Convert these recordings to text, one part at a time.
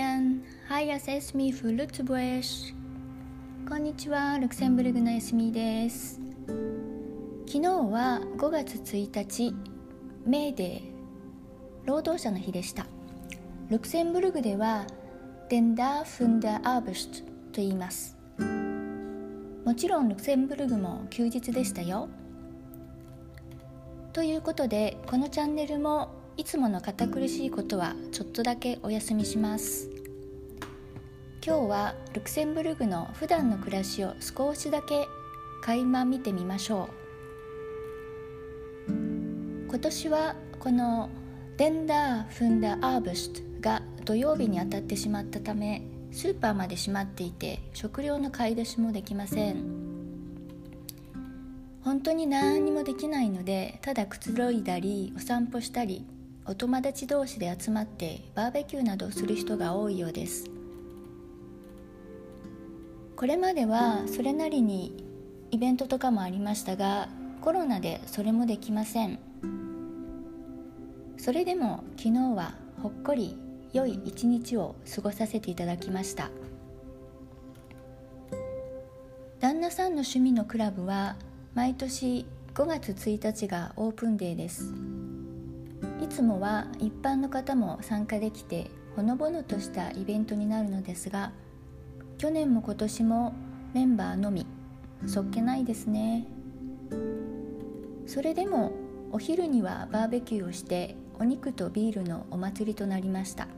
ヤン、ハイアセスミフルツブエシこんにちは、ルクセンブルグのエスミです。昨日は5月1日、メーデー労働者の日でした。ルクセンブルグではデンダーフンダーアーブシュトと言います。もちろんルクセンブルグも休日でしたよ。ということでこのチャンネルもいつもの堅苦しいことはちょっとだけお休みします。今日はルクセンブルグの普段の暮らしを少しだけ垣間見てみましょう。今年はこのデンダー・フンダ・アーブストが土曜日に当たってしまったためスーパーまで閉まっていて食料の買い出しもできません。本当に何にもできないのでただくつろいだりお散歩したりお友達同士で集まってバーベキューなどをする人が多いようです。これまではそれなりにイベントとかもありましたがコロナでそれもできません。それでも昨日はほっこり良い一日を過ごさせていただきました。旦那さんの趣味のクラブは毎年5月1日がオープンデーです。いつもは一般の方も参加できてほのぼのとしたイベントになるのですが去年も今年もメンバーのみそっけないですね。それでもお昼にはバーベキューをしてお肉とビールのお祭りとなりました。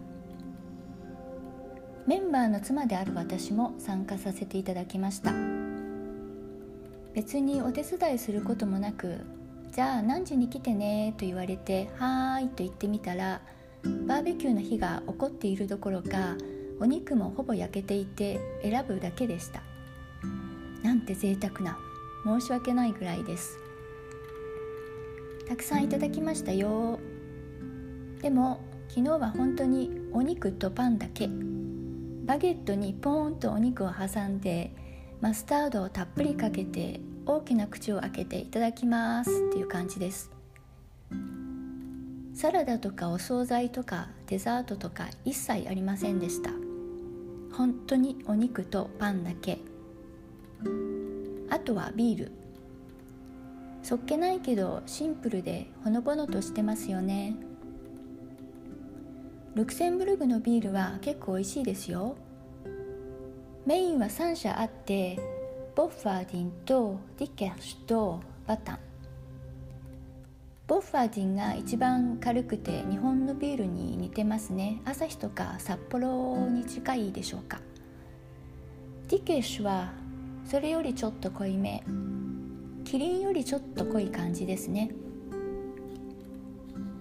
メンバーの妻である私も参加させていただきました。別にお手伝いすることもなくじゃあ何時に来てねと言われてはーいと言ってみたらバーベキューの火が起こっているどころかお肉もほぼ焼けていて選ぶだけでした。なんて贅沢な申し訳ないぐらいです。たくさんいただきましたよ。でも昨日は本当にお肉とパンだけ。バゲットにポーンとお肉を挟んでマスタードをたっぷりかけて大きな口を開けていただきますっていう感じです。サラダとかお惣菜とかデザートとか一切ありませんでした。本当にお肉とパンだけ。あとはビール。そっけないけどシンプルでほのぼのとしてますよね。ルクセンブルグのビールは結構美味しいですよ。メインは3社あってボッファーディンとディケッシュとバタン。ボッファーディンが一番軽くて日本のビールに似てますね。アサヒとかサッポロに近いでしょうか。ディケッシュはそれよりちょっと濃いめ。キリンよりちょっと濃い感じですね。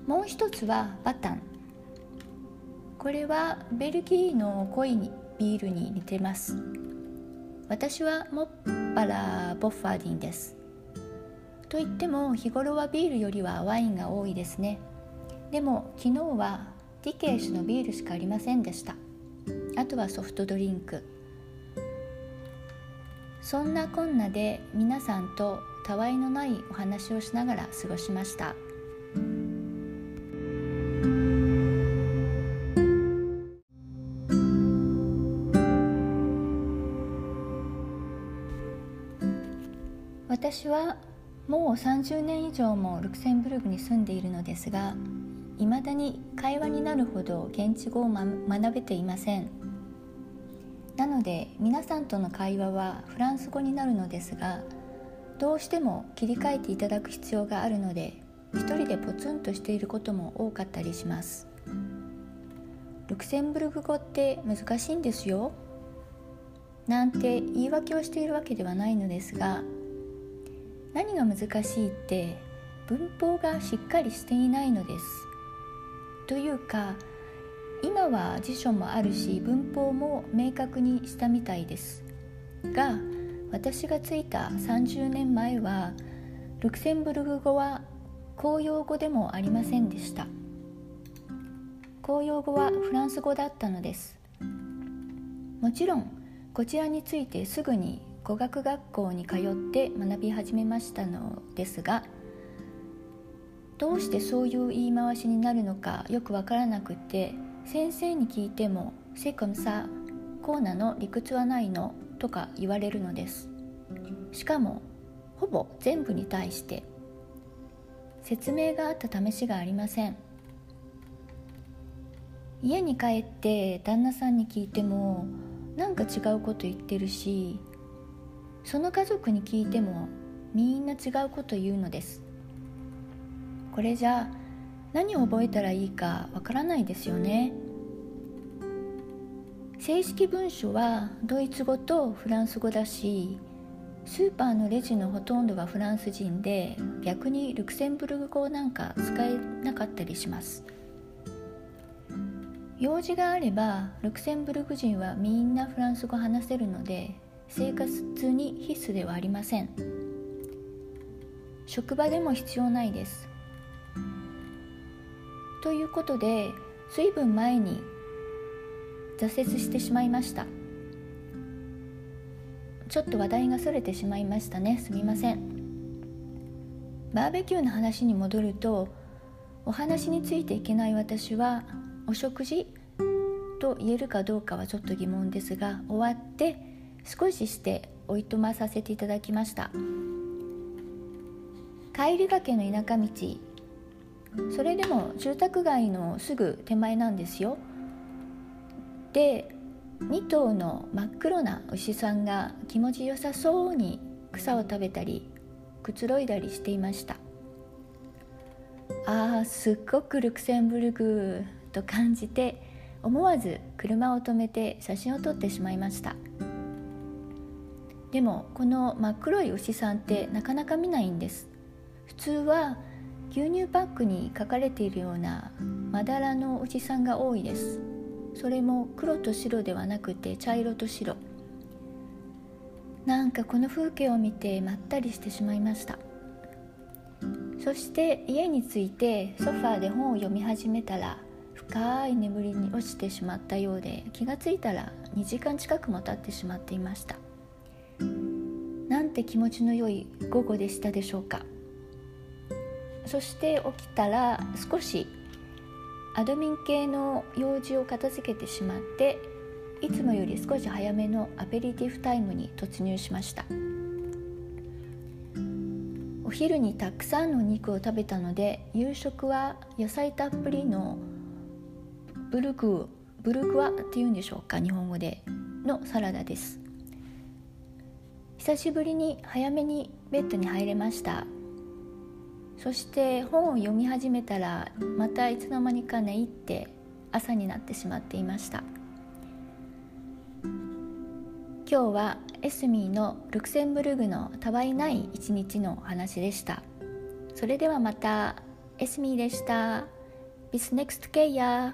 もう一つはバタン。これはベルギーの濃いビールに似てます。私はもっぱらボッファーディンです。と言っても日頃はビールよりはワインが多いですね。でも昨日はディケーシュのビールしかありませんでした。あとはソフトドリンク。そんなこんなで皆さんとたわいのないお話をしながら過ごしました。私はもう30年以上もルクセンブルクに住んでいるのですがいまだに会話になるほど現地語を、ま、学べていません。なので皆さんとの会話はフランス語になるのですがどうしても切り替えていただく必要があるので一人でポツンとしていることも多かったりします。ルクセンブルク語って難しいんですよ。なんて言い訳をしているわけではないのですが何が難しいって文法がしっかりしていないのです。というか今は辞書もあるし文法も明確にしたみたいです。が私がついた30年前はルクセンブルク語は公用語でもありませんでした。公用語はフランス語だったのです。もちろんこちらについてすぐに語学学校に通って学び始めましたのですがどうしてそういう言い回しになるのかよくわからなくて先生に聞いても「セコムサコーナの理屈はないの?」とか言われるのですしかもほぼ全部に対して説明があった試しがありません家に帰って旦那さんに聞いてもなんか違うこと言ってるしその家族に聞いてもみんな違うこと言うのです。これじゃ何を覚えたらいいかわからないですよね。正式文書はドイツ語とフランス語だしスーパーのレジのほとんどはフランス人で逆にルクセンブルク語なんか使えなかったりします。用事があればルクセンブルク人はみんなフランス語話せるので生活に必須ではありません。職場でも必要ないです。ということで随分前に挫折してしまいました。ちょっと話題がそれてしまいましたね。すみません。バーベキューの話に戻るとお話についていけない私はお食事と言えるかどうかはちょっと疑問ですが終わって少ししておいとまさせていただきました。帰りがけの田舎道。それでも住宅街のすぐ手前なんですよ。で2頭の真っ黒な牛さんが気持ちよさそうに草を食べたりくつろいだりしていました。あーすっごくルクセンブルクと感じて思わず車を止めて写真を撮ってしまいました。でもこの真っ黒い牛さんってなかなか見ないんです。普通は牛乳パックに書かれているようなまだらの牛さんが多いです。それも黒と白ではなくて茶色と白。なんかこの風景を見てまったりしてしまいました。そして家に着いてソファーで本を読み始めたら深い眠りに落ちてしまったようで気がついたら2時間近くも経ってしまっていましたて気持ちの良い午後でしたでしょうか？そして起きたら少しアドミン系の用事を片付けてしまっていつもより少し早めのアペリティフタイムに突入しました。お昼にたくさんのお肉を食べたので夕食は野菜たっぷりのブルクブルクワっていうんでしょうか？日本語でのサラダです。久しぶりに早めにベッドに入れました。そして本を読み始めたらまたいつの間にか寝入って朝になってしまっていました。今日はエスミーのルクセンブルグのたわいない一日のお話でした。それではまた。エスミーでした。Bis next Keya